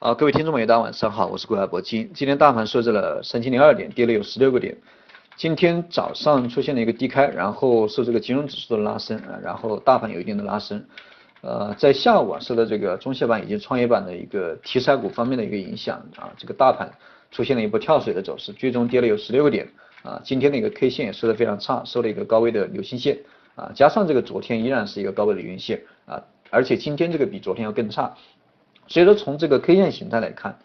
啊，各位听众朋友，大家晚上好，我是国海博金。今天大盘收在了三千零二点，跌了有十六个点。今天早上出现了一个低开，然后受这个金融指数的拉升啊，然后大盘有一定的拉升。呃，在下午啊，受到这个中小板以及创业板的一个题材股方面的一个影响啊，这个大盘出现了一波跳水的走势，最终跌了有十六个点啊。今天的一个 K 线也收的非常差，收了一个高位的流星线啊，加上这个昨天依然是一个高位的云线啊，而且今天这个比昨天要更差。所以说，从这个 K 线形态来看，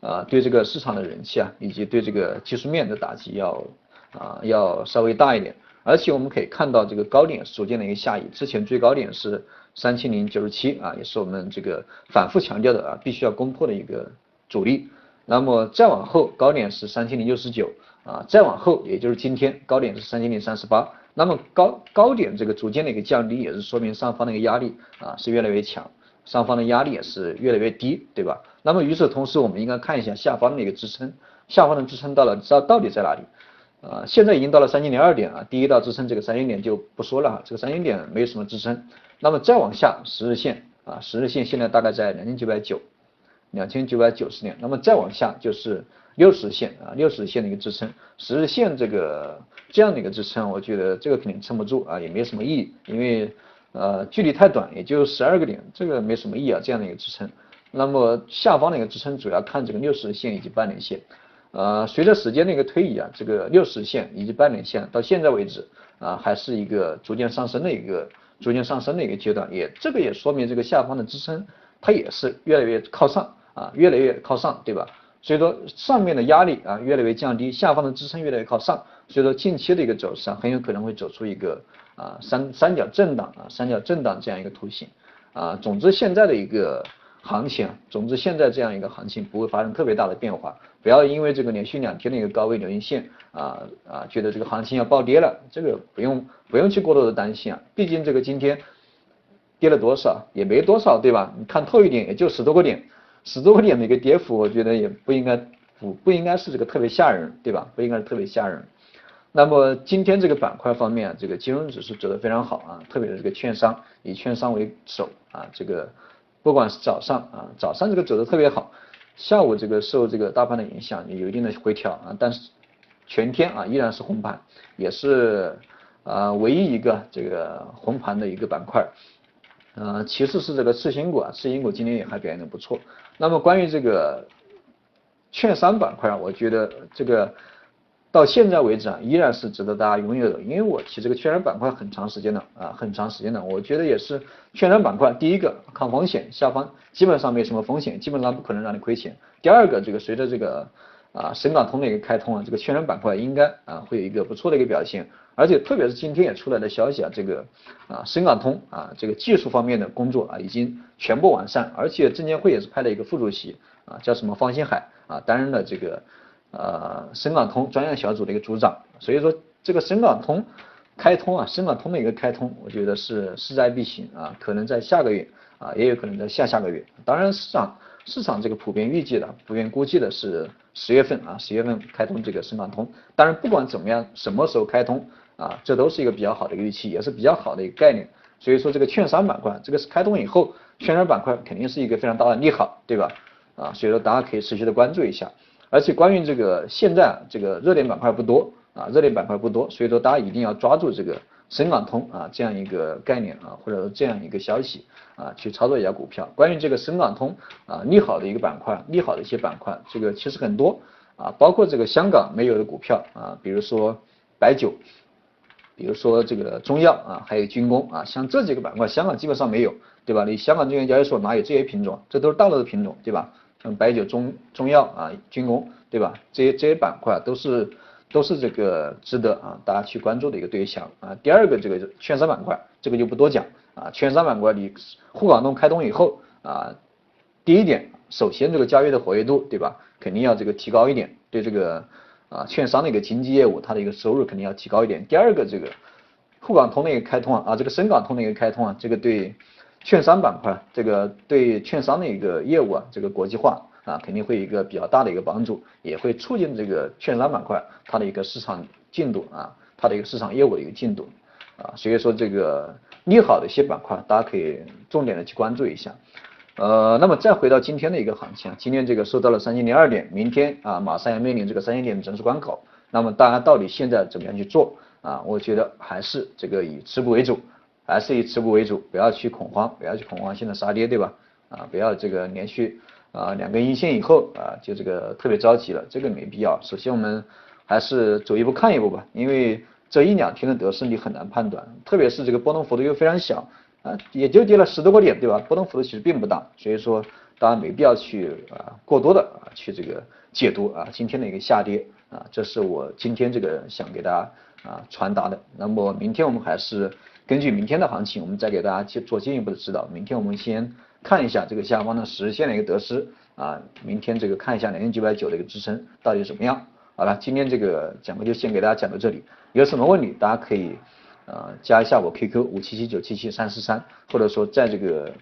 啊，对这个市场的人气啊，以及对这个技术面的打击要啊要稍微大一点。而且我们可以看到，这个高点逐渐的一个下移，之前最高点是三千零九十七啊，也是我们这个反复强调的啊，必须要攻破的一个阻力。那么再往后，高点是三千零六十九啊，再往后，也就是今天高点是三千零三十八。那么高高点这个逐渐的一个降低，也是说明上方的一个压力啊是越来越强。上方的压力也是越来越低，对吧？那么与此同时，我们应该看一下下方的一个支撑，下方的支撑到了知道到底在哪里？啊，现在已经到了三千零二点啊，第一道支撑这个三千点就不说了哈，这个三千点没有什么支撑。那么再往下十日线啊，十日线现在大概在两千九百九，两千九百九十点。那么再往下就是六十线啊，六十线的一个支撑，十日线这个这样的一个支撑，我觉得这个肯定撑不住啊，也没有什么意义，因为。呃，距离太短，也就十二个点，这个没什么意义啊，这样的一个支撑。那么下方的一个支撑主要看这个六十线以及半年线。呃，随着时间的一个推移啊，这个六十线以及半年线到现在为止啊，还是一个逐渐上升的一个逐渐上升的一个阶段，也这个也说明这个下方的支撑它也是越来越靠上啊，越来越靠上，对吧？所以说上面的压力啊越来越降低，下方的支撑越来越靠上，所以说近期的一个走势啊很有可能会走出一个。啊，三三角震荡啊，三角震荡这样一个图形啊，总之现在的一个行情，总之现在这样一个行情不会发生特别大的变化，不要因为这个连续两天的一个高位流阴线啊啊，觉得这个行情要暴跌了，这个不用不用去过多的担心啊，毕竟这个今天跌了多少也没多少对吧？你看透一点也就十多个点，十多个点的一个跌幅，我觉得也不应该不不应该是这个特别吓人对吧？不应该是特别吓人。那么今天这个板块方面，这个金融指数走得非常好啊，特别是这个券商，以券商为首啊，这个不管是早上啊，早上这个走得特别好，下午这个受这个大盘的影响有一定的回调啊，但是全天啊依然是红盘，也是啊唯一一个这个红盘的一个板块，呃，其次是这个次新股啊，次新股今天也还表现的不错。那么关于这个券商板块，我觉得这个。到现在为止啊，依然是值得大家拥有的，因为我提这个券商板块很长时间了啊，很长时间了，我觉得也是券商板块，第一个抗风险，下方基本上没什么风险，基本上不可能让你亏钱。第二个，这个随着这个啊深港通的一个开通啊，这个券商板块应该啊会有一个不错的一个表现，而且特别是今天也出来的消息啊，这个啊深港通啊这个技术方面的工作啊已经全部完善，而且证监会也是派了一个副主席啊叫什么方星海啊担任了这个。呃，深港通专业小组的一个组长，所以说这个深港通开通啊，深港通的一个开通，我觉得是势在必行啊，可能在下个月啊，也有可能在下下个月。当然，市场市场这个普遍预计的，普遍估计的是十月份啊，十月份开通这个深港通。当然，不管怎么样，什么时候开通啊，这都是一个比较好的一个预期，也是比较好的一个概念。所以说，这个券商板块，这个是开通以后，券商板块肯定是一个非常大的利好，对吧？啊，所以说大家可以持续的关注一下。而且关于这个现在这个热点板块不多啊，热点板块不多，所以说大家一定要抓住这个深港通啊这样一个概念啊，或者说这样一个消息啊，去操作一下股票。关于这个深港通啊利好的一个板块，利好的一些板块，这个其实很多啊，包括这个香港没有的股票啊，比如说白酒，比如说这个中药啊，还有军工啊，像这几个板块，香港基本上没有，对吧？你香港证券交易所哪有这些品种？这都是大陆的品种，对吧？像白酒、中中药啊、军工，对吧？这些这些板块都是都是这个值得啊大家去关注的一个对象啊。第二个这个券商板块，这个就不多讲啊。券商板块你沪港通开通以后啊，第一点，首先这个交易的活跃度，对吧？肯定要这个提高一点，对这个啊券商的一个经纪业务，它的一个收入肯定要提高一点。第二个这个沪港通的一个开通啊，啊这个深港通的一个开通啊，这个对。券商板块，这个对券商的一个业务啊，这个国际化啊，肯定会有一个比较大的一个帮助，也会促进这个券商板块它的一个市场进度啊，它的一个市场业务的一个进度啊，所以说这个利好的一些板块，大家可以重点的去关注一下。呃，那么再回到今天的一个行情，今天这个收到了三千零二点，明天啊马上要面临这个三千点的整数关口，那么大家到底现在怎么样去做啊？我觉得还是这个以持股为主，还是以持股为主，不要去恐慌，不要去恐慌性的杀跌，对吧？啊，不要这个连续啊两根阴线以后啊就这个特别着急了，这个没必要。首先我们还是走一步看一步吧，因为这一两天的得失你很难判断，特别是这个波动幅度又非常小。啊，也就跌了十多个点，对吧？波动幅度其实并不大，所以说大家没必要去啊过多的啊去这个解读啊今天的一个下跌啊，这是我今天这个想给大家啊传达的。那么明天我们还是根据明天的行情，我们再给大家去做进一步的指导。明天我们先看一下这个下方的实现的一个得失啊，明天这个看一下两千九百九的一个支撑到底怎么样。好了，今天这个讲课就先给大家讲到这里，有什么问题大家可以。呃，加一下我 QQ 五七七九七七三四三，或者说在这个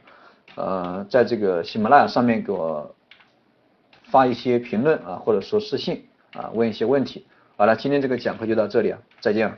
呃，在这个喜马拉雅上面给我发一些评论啊，或者说私信啊，问一些问题。好了，今天这个讲课就到这里啊，再见。